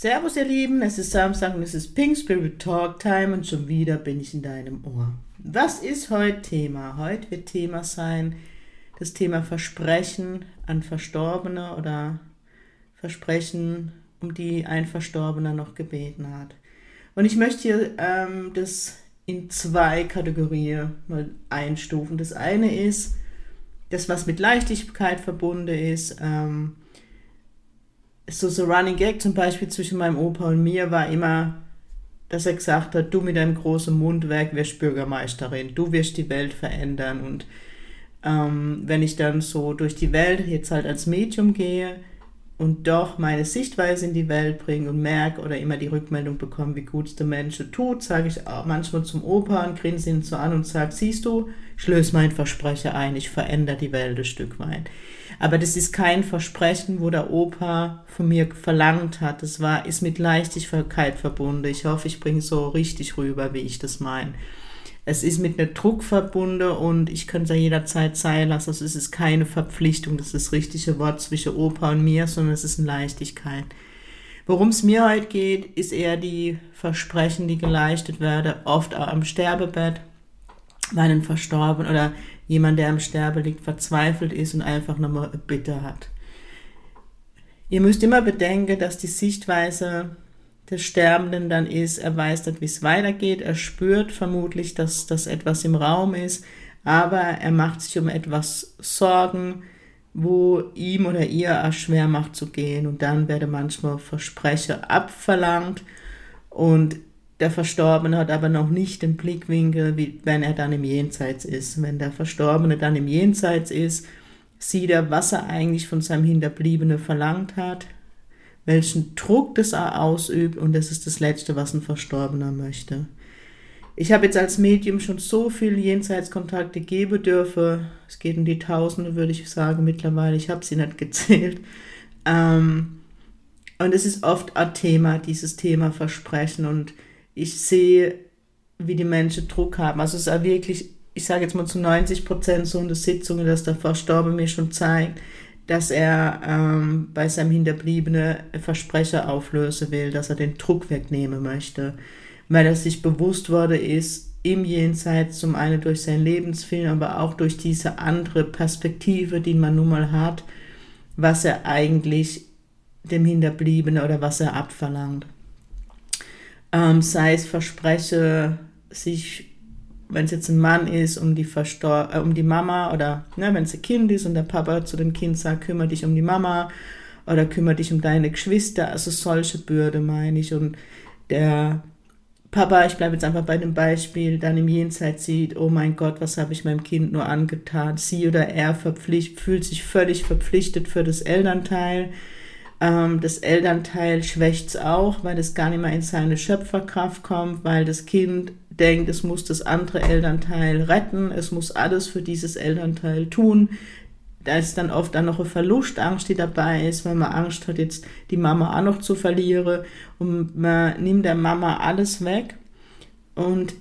Servus ihr Lieben, es ist Samstag und es ist Pink Spirit Talk Time und schon wieder bin ich in deinem Ohr. Was ist heute Thema? Heute wird Thema sein das Thema Versprechen an Verstorbene oder Versprechen, um die ein Verstorbener noch gebeten hat. Und ich möchte hier ähm, das in zwei Kategorien mal einstufen. Das eine ist das, was mit Leichtigkeit verbunden ist. Ähm, so, so Running Gag zum Beispiel zwischen meinem Opa und mir war immer, dass er gesagt hat, du mit deinem großen Mundwerk wirst Bürgermeisterin, du wirst die Welt verändern. Und ähm, wenn ich dann so durch die Welt jetzt halt als Medium gehe und doch meine Sichtweise in die Welt bringe und merke oder immer die Rückmeldung bekomme, wie gut es der Mensch tut, sage ich auch manchmal zum Opa und grinse ihn so an und sage, siehst du, ich löse mein Versprechen ein, ich verändere die Welt ein Stück weit. Aber das ist kein Versprechen, wo der Opa von mir verlangt hat. Das war, ist mit Leichtigkeit verbunden. Ich hoffe, ich bringe so richtig rüber, wie ich das meine. Es ist mit einem Druck verbunden und ich könnte es jederzeit sein lassen. Also es ist keine Verpflichtung, das ist das richtige Wort zwischen Opa und mir, sondern es ist eine Leichtigkeit. Worum es mir heute geht, ist eher die Versprechen, die geleistet werden, oft auch am Sterbebett, weil ein Verstorben oder jemand, der am Sterbe liegt, verzweifelt ist und einfach nochmal Bitte hat. Ihr müsst immer bedenken, dass die Sichtweise des Sterbenden dann ist, er weiß nicht, wie es weitergeht, er spürt vermutlich, dass das etwas im Raum ist, aber er macht sich um etwas Sorgen, wo ihm oder ihr es schwer macht zu gehen und dann werde manchmal Versprecher abverlangt und der Verstorbene hat aber noch nicht den Blickwinkel, wie wenn er dann im Jenseits ist. Wenn der Verstorbene dann im Jenseits ist, sieht er, was er eigentlich von seinem Hinterbliebenen verlangt hat, welchen Druck das er ausübt und das ist das Letzte, was ein Verstorbener möchte. Ich habe jetzt als Medium schon so viele Jenseitskontakte geben dürfen. Es geht um die Tausende, würde ich sagen, mittlerweile. Ich habe sie nicht gezählt. Ähm, und es ist oft ein Thema, dieses Thema Versprechen. Und ich sehe, wie die Menschen Druck haben. Also es ist auch wirklich, ich sage jetzt mal zu 90 Prozent so in der Sitzung, dass der Verstorbene mir schon zeigt, dass er ähm, bei seinem Hinterbliebenen Versprecher auflösen will, dass er den Druck wegnehmen möchte, weil er sich bewusst wurde ist, im Jenseits zum einen durch seinen Lebensfilm, aber auch durch diese andere Perspektive, die man nun mal hat, was er eigentlich dem Hinterbliebenen oder was er abverlangt ähm, sei es verspreche, sich, wenn es jetzt ein Mann ist, um die, Verstor äh, um die Mama oder ne, wenn es ein Kind ist und der Papa zu dem Kind sagt, kümmere dich um die Mama oder kümmere dich um deine Geschwister, also solche Bürde meine ich. Und der Papa, ich bleibe jetzt einfach bei dem Beispiel, dann im Jenseits sieht, oh mein Gott, was habe ich meinem Kind nur angetan? Sie oder er verpflicht, fühlt sich völlig verpflichtet für das Elternteil ähm, das Elternteil schwächt es auch, weil es gar nicht mehr in seine Schöpferkraft kommt, weil das Kind denkt, es muss das andere Elternteil retten, es muss alles für dieses Elternteil tun. Da ist dann oft dann noch eine Verlustangst, die dabei ist, weil man Angst hat, jetzt die Mama auch noch zu verlieren und man nimmt der Mama alles weg. Und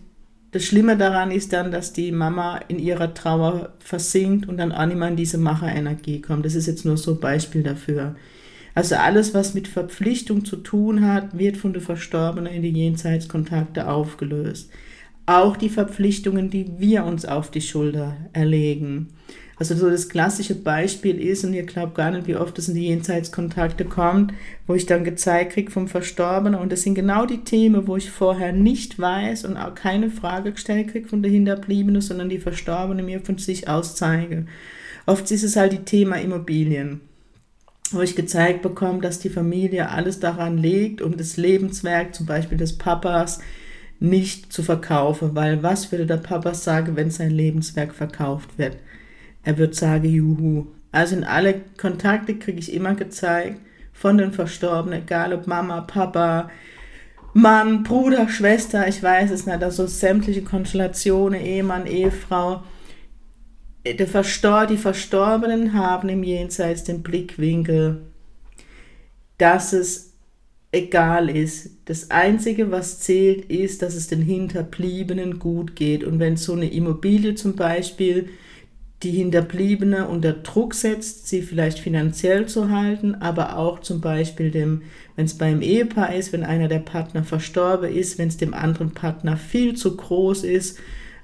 das Schlimme daran ist dann, dass die Mama in ihrer Trauer versinkt und dann auch nicht mehr in diese Macherenergie kommt. Das ist jetzt nur so ein Beispiel dafür. Also alles, was mit Verpflichtung zu tun hat, wird von der Verstorbenen in die Jenseitskontakte aufgelöst. Auch die Verpflichtungen, die wir uns auf die Schulter erlegen. Also so das klassische Beispiel ist, und ihr glaubt gar nicht, wie oft es in die Jenseitskontakte kommt, wo ich dann gezeigt kriege vom Verstorbenen. Und das sind genau die Themen, wo ich vorher nicht weiß und auch keine Frage gestellt kriege von der Hinterbliebenen, sondern die Verstorbene mir von sich aus zeige. Oft ist es halt die Thema Immobilien wo ich gezeigt bekomme, dass die Familie alles daran legt, um das Lebenswerk zum Beispiel des Papas nicht zu verkaufen, weil was würde der Papa sagen, wenn sein Lebenswerk verkauft wird? Er wird sagen, juhu. Also in alle Kontakte kriege ich immer gezeigt, von den Verstorbenen, egal ob Mama, Papa, Mann, Bruder, Schwester, ich weiß es nicht, also sämtliche Konstellationen, Ehemann, Ehefrau. Die Verstorbenen haben im Jenseits den Blickwinkel, dass es egal ist. Das Einzige, was zählt, ist, dass es den Hinterbliebenen gut geht. Und wenn so eine Immobilie zum Beispiel die Hinterbliebene unter Druck setzt, sie vielleicht finanziell zu halten, aber auch zum Beispiel dem, wenn es beim Ehepaar ist, wenn einer der Partner verstorben ist, wenn es dem anderen Partner viel zu groß ist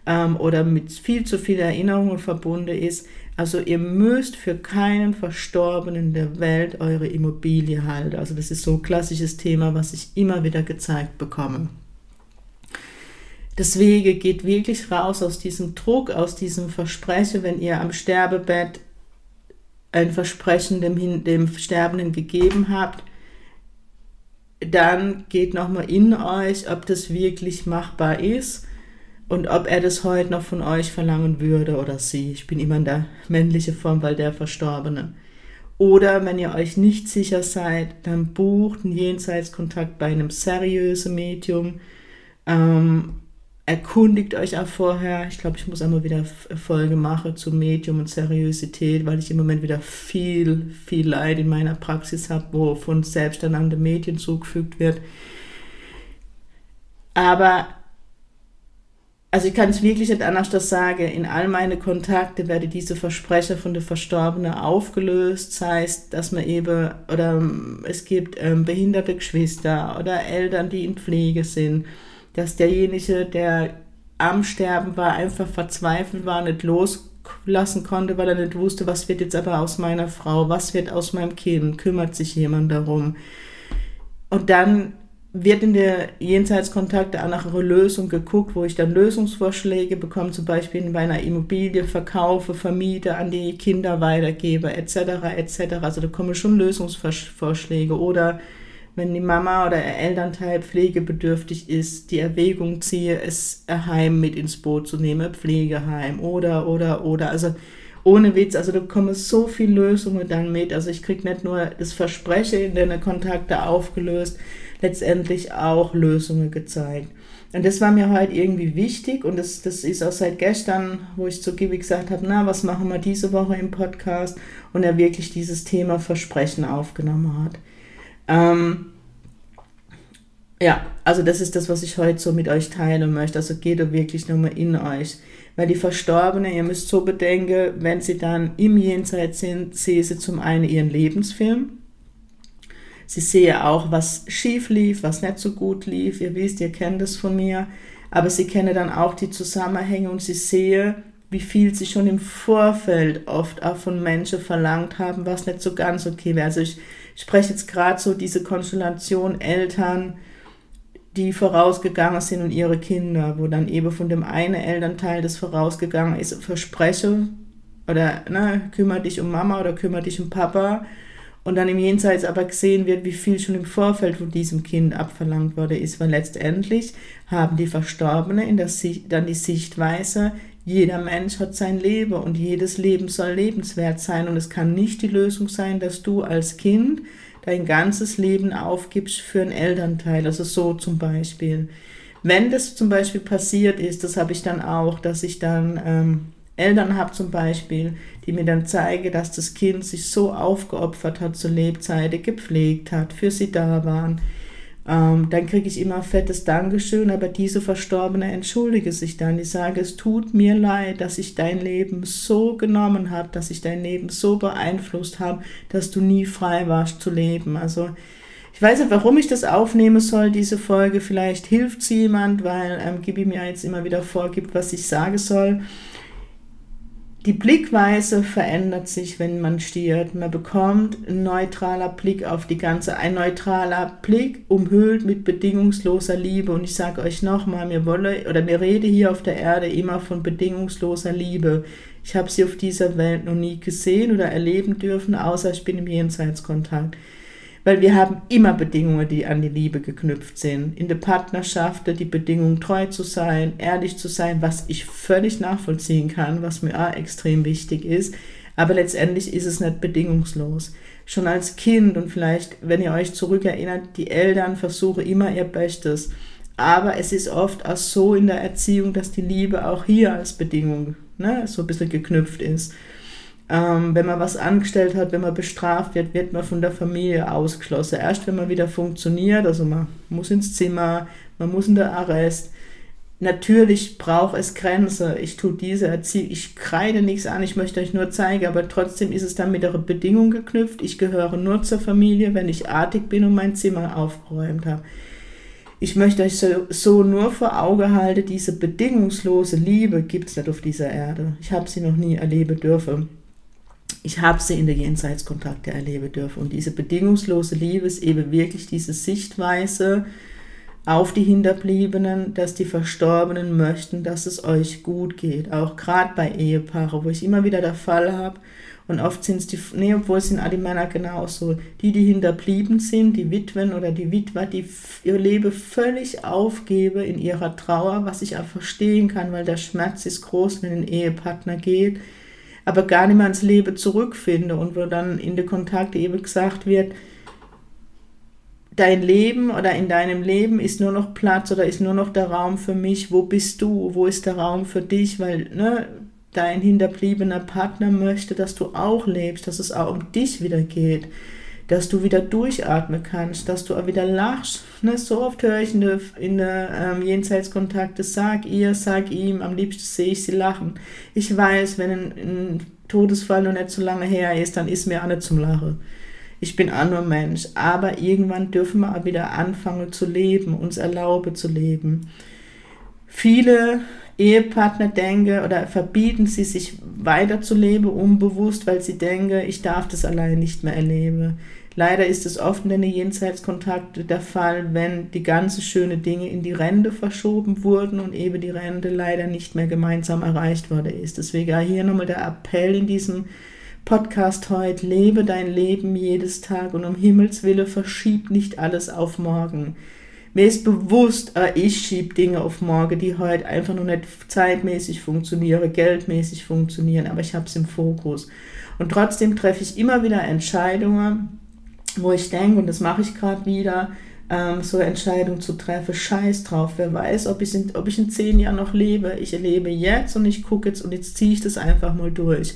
ähm, oder mit viel zu vielen Erinnerungen verbunden ist. Also ihr müsst für keinen Verstorbenen der Welt eure Immobilie halten. Also das ist so ein klassisches Thema, was ich immer wieder gezeigt bekomme. Deswegen geht wirklich raus aus diesem Druck, aus diesem Versprechen, wenn ihr am Sterbebett ein Versprechen dem, dem Sterbenden gegeben habt, dann geht nochmal in euch, ob das wirklich machbar ist und ob er das heute noch von euch verlangen würde oder sie. Ich bin immer in der männlichen Form, weil der Verstorbene. Oder wenn ihr euch nicht sicher seid, dann bucht einen Jenseitskontakt bei einem seriösen Medium. Ähm, erkundigt euch auch vorher. Ich glaube, ich muss einmal wieder Folge machen zu Medium und Seriosität, weil ich im Moment wieder viel, viel Leid in meiner Praxis habe, wo von selbsternannten Medien zugefügt wird. Aber, also ich kann es wirklich nicht anders das sagen, in all meine Kontakte werde diese Versprecher von der Verstorbenen aufgelöst, sei es, dass man eben, oder es gibt ähm, behinderte Geschwister oder Eltern, die in Pflege sind. Dass derjenige, der am Sterben war, einfach verzweifelt war, nicht loslassen konnte, weil er nicht wusste, was wird jetzt aber aus meiner Frau, was wird aus meinem Kind, kümmert sich jemand darum. Und dann wird in der Jenseitskontakte auch nach einer Lösung geguckt, wo ich dann Lösungsvorschläge bekomme, zum Beispiel bei einer Immobilie verkaufe, vermiete, an die Kinder weitergebe, etc., etc. Also da kommen schon Lösungsvorschläge oder wenn die Mama oder der Elternteil pflegebedürftig ist, die Erwägung ziehe, es Heim mit ins Boot zu nehmen, Pflegeheim oder, oder, oder. Also ohne Witz, also da kommen so viele Lösungen dann mit. Also ich kriege nicht nur das Versprechen in den Kontakte aufgelöst, letztendlich auch Lösungen gezeigt. Und das war mir halt irgendwie wichtig und das, das ist auch seit gestern, wo ich zu Gibi gesagt habe, na, was machen wir diese Woche im Podcast und er wirklich dieses Thema Versprechen aufgenommen hat. Ähm, ja, also das ist das, was ich heute so mit euch teilen möchte. Also geht da wirklich nochmal in euch. Weil die Verstorbenen, ihr müsst so bedenken, wenn sie dann im Jenseits sind, sehen sie zum einen ihren Lebensfilm. Sie sehen auch, was schief lief, was nicht so gut lief. Ihr wisst, ihr kennt das von mir. Aber sie kennen dann auch die Zusammenhänge und sie sehen, wie viel sie schon im Vorfeld oft auch von Menschen verlangt haben, was nicht so ganz okay wäre. Also ich spreche jetzt gerade so diese Konstellation Eltern, die vorausgegangen sind und ihre Kinder, wo dann eben von dem einen Elternteil, das vorausgegangen ist, verspreche oder ne, kümmere dich um Mama oder kümmere dich um Papa und dann im Jenseits aber gesehen wird, wie viel schon im Vorfeld von diesem Kind abverlangt worden ist, weil letztendlich haben die Verstorbenen in der Sicht, dann die Sichtweise, jeder Mensch hat sein Leben und jedes Leben soll lebenswert sein und es kann nicht die Lösung sein, dass du als Kind dein ganzes Leben aufgibst für einen Elternteil, also so zum Beispiel. Wenn das zum Beispiel passiert ist, das habe ich dann auch, dass ich dann ähm, Eltern habe zum Beispiel, die mir dann zeigen, dass das Kind sich so aufgeopfert hat zur Lebzeiten, gepflegt hat, für sie da waren, ähm, dann kriege ich immer fettes Dankeschön, aber diese Verstorbene entschuldige sich dann. Die sage, es tut mir leid, dass ich dein Leben so genommen habe, dass ich dein Leben so beeinflusst habe, dass du nie frei warst zu leben. Also ich weiß nicht, warum ich das aufnehmen soll, diese Folge. Vielleicht hilft es jemand, weil ähm, Gibi mir jetzt immer wieder vorgibt, was ich sagen soll. Die Blickweise verändert sich, wenn man stiert. Man bekommt ein neutraler Blick auf die ganze, ein neutraler Blick umhüllt mit bedingungsloser Liebe. Und ich sage euch nochmal, mir wolle oder mir rede hier auf der Erde immer von bedingungsloser Liebe. Ich habe sie auf dieser Welt noch nie gesehen oder erleben dürfen, außer ich bin im Jenseitskontakt weil wir haben immer Bedingungen, die an die Liebe geknüpft sind. In der Partnerschaft die Bedingung, treu zu sein, ehrlich zu sein, was ich völlig nachvollziehen kann, was mir auch extrem wichtig ist. Aber letztendlich ist es nicht bedingungslos. schon als Kind und vielleicht, wenn ihr euch zurückerinnert, die Eltern versuchen immer ihr Bestes. Aber es ist oft auch so in der Erziehung, dass die Liebe auch hier als Bedingung ne, so ein bisschen geknüpft ist. Ähm, wenn man was angestellt hat, wenn man bestraft wird, wird man von der Familie ausgeschlossen. Erst wenn man wieder funktioniert, also man muss ins Zimmer, man muss in der Arrest. Natürlich braucht es Grenze. Ich tue diese Erziehung, ich kreide nichts an, ich möchte euch nur zeigen, aber trotzdem ist es dann mit einer Bedingung geknüpft. Ich gehöre nur zur Familie, wenn ich artig bin und mein Zimmer aufgeräumt habe. Ich möchte euch so, so nur vor Auge halten, diese bedingungslose Liebe gibt es nicht auf dieser Erde. Ich habe sie noch nie erleben dürfen ich habe sie in der Jenseitskontakte erleben dürfen. Und diese bedingungslose Liebe ist eben wirklich diese Sichtweise auf die Hinterbliebenen, dass die Verstorbenen möchten, dass es euch gut geht. Auch gerade bei Ehepaaren, wo ich immer wieder der Fall habe. Und oft sind es die, nee, obwohl es sind alle Männer genauso, die, die hinterblieben sind, die Witwen oder die Witwer, die ihr Leben völlig aufgeben in ihrer Trauer, was ich auch verstehen kann, weil der Schmerz ist groß, wenn ein Ehepartner geht aber gar nicht mehr ans Leben zurückfinde. Und wo dann in den Kontakten eben gesagt wird, dein Leben oder in deinem Leben ist nur noch Platz oder ist nur noch der Raum für mich, wo bist du, wo ist der Raum für dich, weil ne, dein hinterbliebener Partner möchte, dass du auch lebst, dass es auch um dich wieder geht. Dass du wieder durchatmen kannst, dass du auch wieder lachst. Ne? So oft höre ich in der, in der ähm, Jenseitskontakte, sag ihr, sag ihm, am liebsten sehe ich sie lachen. Ich weiß, wenn ein, ein Todesfall noch nicht so lange her ist, dann ist mir auch nicht zum Lachen. Ich bin auch nur Mensch. Aber irgendwann dürfen wir auch wieder anfangen zu leben, uns erlauben zu leben. Viele Ehepartner denken oder verbieten sie sich weiterzuleben, unbewusst, weil sie denken, ich darf das allein nicht mehr erleben. Leider ist es oft in den Jenseitskontakten der Fall, wenn die ganzen schönen Dinge in die Rente verschoben wurden und eben die Rente leider nicht mehr gemeinsam erreicht worden ist. Deswegen hier nochmal der Appell in diesem Podcast heute, lebe dein Leben jedes Tag und um Himmels Willen verschieb nicht alles auf morgen. Mir ist bewusst, äh, ich schiebe Dinge auf morgen, die heute einfach nur nicht zeitmäßig funktionieren, geldmäßig funktionieren, aber ich habe es im Fokus. Und trotzdem treffe ich immer wieder Entscheidungen, wo ich denke, und das mache ich gerade wieder, ähm, so eine Entscheidung zu treffen, scheiß drauf, wer weiß, ob ich, in, ob ich in zehn Jahren noch lebe. Ich lebe jetzt und ich gucke jetzt und jetzt ziehe ich das einfach mal durch.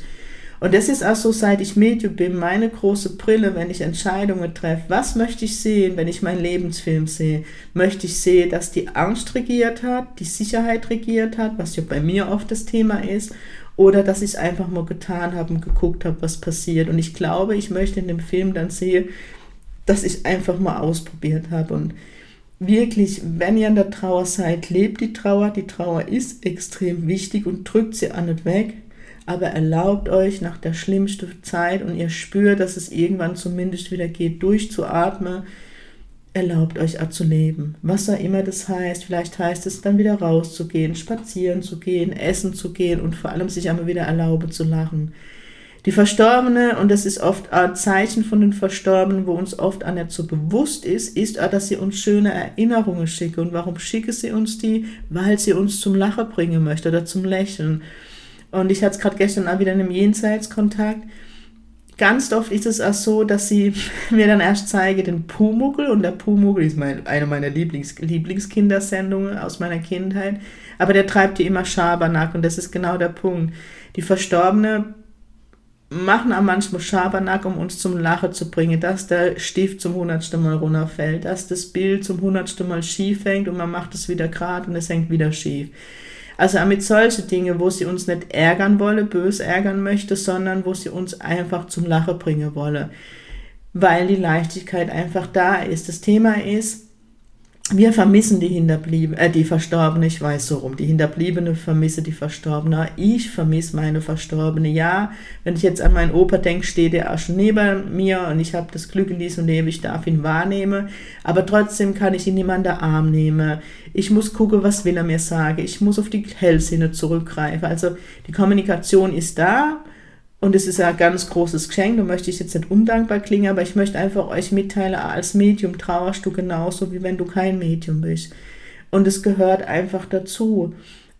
Und das ist auch so, seit ich Medium bin, meine große Brille, wenn ich Entscheidungen treffe. Was möchte ich sehen, wenn ich meinen Lebensfilm sehe? Möchte ich sehen, dass die Angst regiert hat, die Sicherheit regiert hat, was ja bei mir oft das Thema ist, oder dass ich es einfach mal getan habe und geguckt habe, was passiert. Und ich glaube, ich möchte in dem Film dann sehen, dass ich einfach mal ausprobiert habe. Und wirklich, wenn ihr an der Trauer seid, lebt die Trauer. Die Trauer ist extrem wichtig und drückt sie auch nicht weg aber erlaubt euch nach der schlimmsten Zeit und ihr spürt, dass es irgendwann zumindest wieder geht, durchzuatmen, erlaubt euch zu leben. Was auch immer das heißt, vielleicht heißt es dann wieder rauszugehen, spazieren zu gehen, essen zu gehen und vor allem sich einmal wieder erlauben zu lachen. Die Verstorbene, und das ist oft ein Zeichen von den Verstorbenen, wo uns oft auch nicht so bewusst ist, ist auch, dass sie uns schöne Erinnerungen schicken. Und warum schicke sie uns die? Weil sie uns zum Lachen bringen möchte oder zum Lächeln. Und ich hatte es gerade gestern auch wieder in einem Jenseitskontakt. Ganz oft ist es auch so, dass sie mir dann erst zeige den Pumuckel und der Pumuckel ist mein, eine meiner Lieblings, Lieblingskindersendungen aus meiner Kindheit, aber der treibt die immer Schabernack und das ist genau der Punkt. Die Verstorbene machen auch manchmal Schabernack, um uns zum Lachen zu bringen, dass der Stift zum hundertsten Mal runterfällt, dass das Bild zum hundertsten Mal schief hängt und man macht es wieder gerade und es hängt wieder schief. Also auch mit solchen Dingen, wo sie uns nicht ärgern wolle, bös ärgern möchte, sondern wo sie uns einfach zum Lachen bringen wolle, weil die Leichtigkeit einfach da ist. Das Thema ist, wir vermissen die Hinterbliebene, äh, die Verstorbene, ich weiß so rum, die Hinterbliebene vermisse die Verstorbene, ich vermisse meine Verstorbene. Ja, wenn ich jetzt an meinen Opa denke, steht er auch schon neben mir und ich habe das Glück in diesem Leben, ich darf ihn wahrnehmen, aber trotzdem kann ich ihn an der Arm nehmen. Ich muss gucken, was will er mir sagen. Ich muss auf die Hellsinne zurückgreifen. Also die Kommunikation ist da, und es ist ein ganz großes Geschenk, da möchte ich jetzt nicht undankbar klingen, aber ich möchte einfach euch mitteilen, als Medium trauerst du genauso, wie wenn du kein Medium bist. Und es gehört einfach dazu.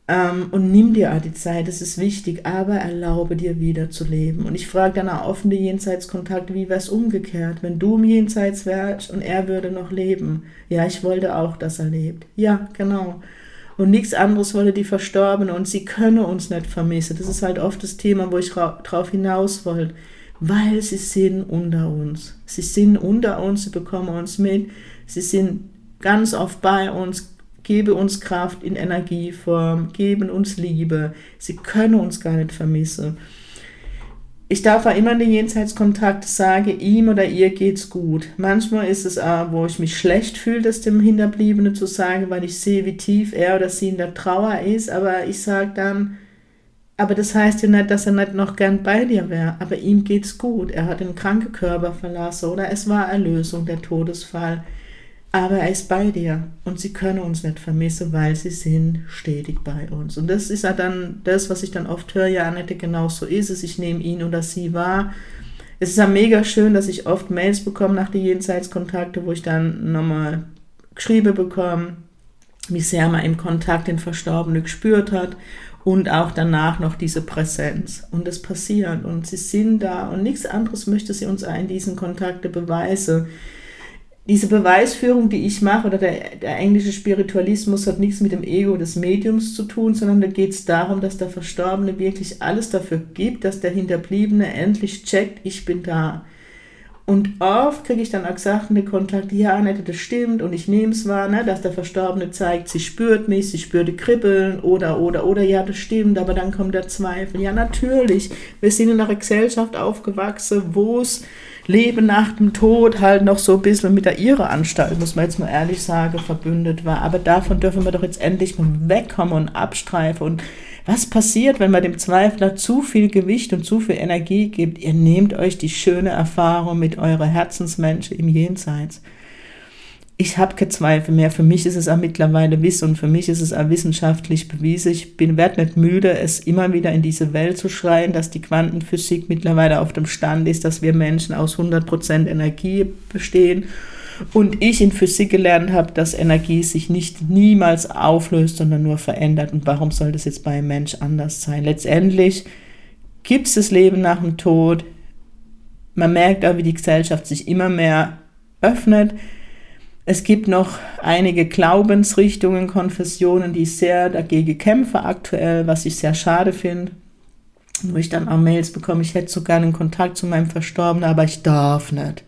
Ähm, und nimm dir auch die Zeit, das ist wichtig, aber erlaube dir wieder zu leben. Und ich frage dann auch offen die Jenseitskontakt, wie wäre es umgekehrt, wenn du im Jenseits wärst und er würde noch leben? Ja, ich wollte auch, dass er lebt. Ja, genau. Und nichts anderes wollte die Verstorbene und sie könne uns nicht vermissen. Das ist halt oft das Thema, wo ich drauf hinaus wollte. Weil sie sind unter uns. Sie sind unter uns, sie bekommen uns mit. Sie sind ganz oft bei uns, gebe uns Kraft in Energieform, geben uns Liebe. Sie können uns gar nicht vermissen. Ich darf auch immer in den Jenseitskontakt sagen, ihm oder ihr geht's gut. Manchmal ist es auch, wo ich mich schlecht fühle, das dem Hinterbliebenen zu sagen, weil ich sehe, wie tief er oder sie in der Trauer ist. Aber ich sage dann, aber das heißt ja nicht, dass er nicht noch gern bei dir wäre. Aber ihm geht's gut. Er hat den kranken Körper verlassen oder es war Erlösung, der Todesfall aber er ist bei dir und sie können uns nicht vermissen, weil sie sind stetig bei uns. Und das ist ja dann das, was ich dann oft höre, ja, Annette, genau so ist es, ich nehme ihn oder sie wahr. Es ist ja mega schön, dass ich oft Mails bekomme nach den Jenseitskontakte, wo ich dann nochmal geschrieben bekomme, wie sehr man im Kontakt den Verstorbenen gespürt hat und auch danach noch diese Präsenz. Und das passiert und sie sind da und nichts anderes möchte sie uns in diesen Kontakte beweisen diese Beweisführung, die ich mache, oder der, der englische Spiritualismus hat nichts mit dem Ego des Mediums zu tun, sondern da geht es darum, dass der Verstorbene wirklich alles dafür gibt, dass der Hinterbliebene endlich checkt, ich bin da. Und oft kriege ich dann auch gesagt, eine Kontakt, ja, Annette, das stimmt und ich nehme es wahr, ne, dass der Verstorbene zeigt, sie spürt mich, sie spürt die Kribbeln oder, oder, oder, ja, das stimmt, aber dann kommt der Zweifel. Ja, natürlich, wir sind in einer Gesellschaft aufgewachsen, wo es Leben nach dem Tod halt noch so ein bisschen mit der Irre-Anstalt, muss man jetzt mal ehrlich sagen, verbündet war. Aber davon dürfen wir doch jetzt endlich mal wegkommen und abstreifen. Und was passiert, wenn man dem Zweifler zu viel Gewicht und zu viel Energie gibt? Ihr nehmt euch die schöne Erfahrung mit eurer Herzensmenschen im Jenseits ich habe keine Zweifel mehr. Für mich ist es auch mittlerweile Wissen und für mich ist es auch wissenschaftlich bewiesen. Ich bin werde nicht müde, es immer wieder in diese Welt zu schreien, dass die Quantenphysik mittlerweile auf dem Stand ist, dass wir Menschen aus 100% Energie bestehen. Und ich in Physik gelernt habe, dass Energie sich nicht niemals auflöst, sondern nur verändert. Und warum soll das jetzt bei einem Mensch anders sein? Letztendlich gibt es das Leben nach dem Tod. Man merkt auch, wie die Gesellschaft sich immer mehr öffnet es gibt noch einige Glaubensrichtungen, Konfessionen, die sehr dagegen kämpfen aktuell, was ich sehr schade finde. Wo ich dann auch Mails bekomme, ich hätte sogar einen Kontakt zu meinem Verstorbenen, aber ich darf nicht.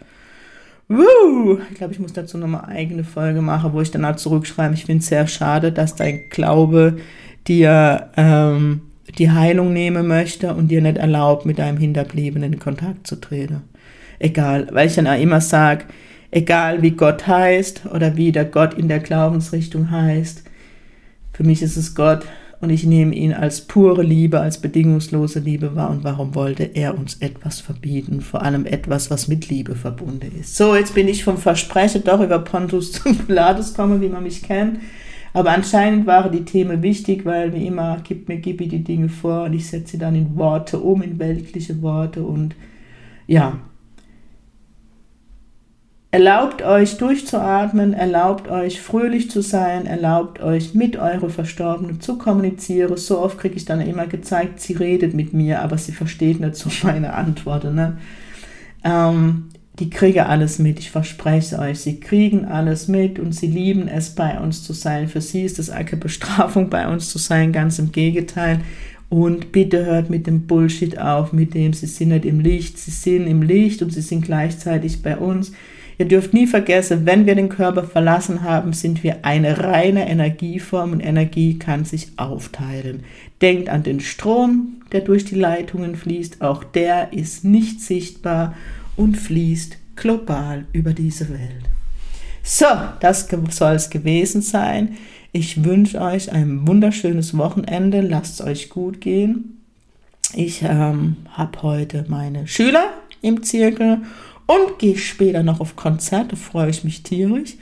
Woo! Ich glaube, ich muss dazu nochmal eigene Folge machen, wo ich dann auch zurückschreibe, ich finde es sehr schade, dass dein Glaube dir ähm, die Heilung nehmen möchte und dir nicht erlaubt, mit deinem Hinterbliebenen in Kontakt zu treten. Egal, weil ich dann auch immer sage, egal wie Gott heißt oder wie der Gott in der Glaubensrichtung heißt. Für mich ist es Gott und ich nehme ihn als pure Liebe, als bedingungslose Liebe wahr. Und warum wollte er uns etwas verbieten? Vor allem etwas, was mit Liebe verbunden ist. So, jetzt bin ich vom Versprechen doch über Pontus zum Pilatus komme, wie man mich kennt. Aber anscheinend waren die Themen wichtig, weil wie immer gibt mir Gibi die Dinge vor und ich setze sie dann in Worte um, in weltliche Worte und ja, Erlaubt euch durchzuatmen, erlaubt euch fröhlich zu sein, erlaubt euch mit eure Verstorbenen zu kommunizieren. So oft kriege ich dann immer gezeigt, sie redet mit mir, aber sie versteht nicht so meine Antworten. Ne? Ähm, die kriegen alles mit, ich verspreche euch. Sie kriegen alles mit und sie lieben es, bei uns zu sein. Für sie ist es eine Bestrafung, bei uns zu sein, ganz im Gegenteil. Und bitte hört mit dem Bullshit auf, mit dem sie sind nicht im Licht, sie sind im Licht und sie sind gleichzeitig bei uns. Ihr dürft nie vergessen, wenn wir den Körper verlassen haben, sind wir eine reine Energieform und Energie kann sich aufteilen. Denkt an den Strom, der durch die Leitungen fließt. Auch der ist nicht sichtbar und fließt global über diese Welt. So, das soll es gewesen sein. Ich wünsche euch ein wunderschönes Wochenende. Lasst es euch gut gehen. Ich ähm, habe heute meine Schüler im Zirkel und gehe später noch auf Konzerte, freue ich mich tierisch.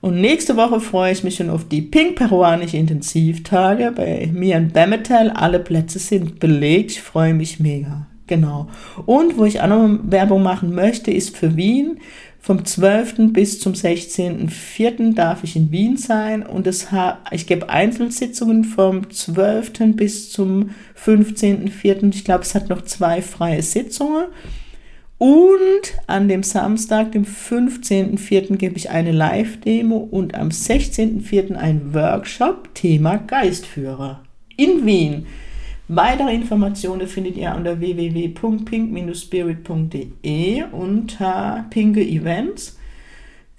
Und nächste Woche freue ich mich schon auf die Pink Peruanische Intensivtage bei mir in Bemetal. Alle Plätze sind belegt. Ich freue mich mega. Genau. Und wo ich auch noch Werbung machen möchte, ist für Wien. Vom 12. bis zum 16.04. darf ich in Wien sein und es ich gebe Einzelsitzungen vom 12. bis zum 15.04. Ich glaube, es hat noch zwei freie Sitzungen. Und an dem Samstag, dem 15.04., gebe ich eine Live-Demo und am 16.04. ein Workshop, Thema Geistführer in Wien. Weitere Informationen findet ihr unter www.pink-spirit.de unter Pinke Events.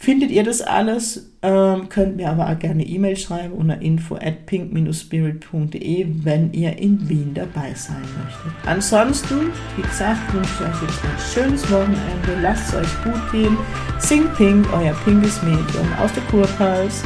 Findet ihr das alles, ähm, könnt mir aber auch gerne E-Mail schreiben unter info at pink-spirit.de, wenn ihr in Wien dabei sein möchtet. Ansonsten, wie gesagt, wünsche ich euch jetzt ein schönes Wochenende. Lasst es euch gut gehen. Sing Pink, euer pinkes Medium aus der Kurpals.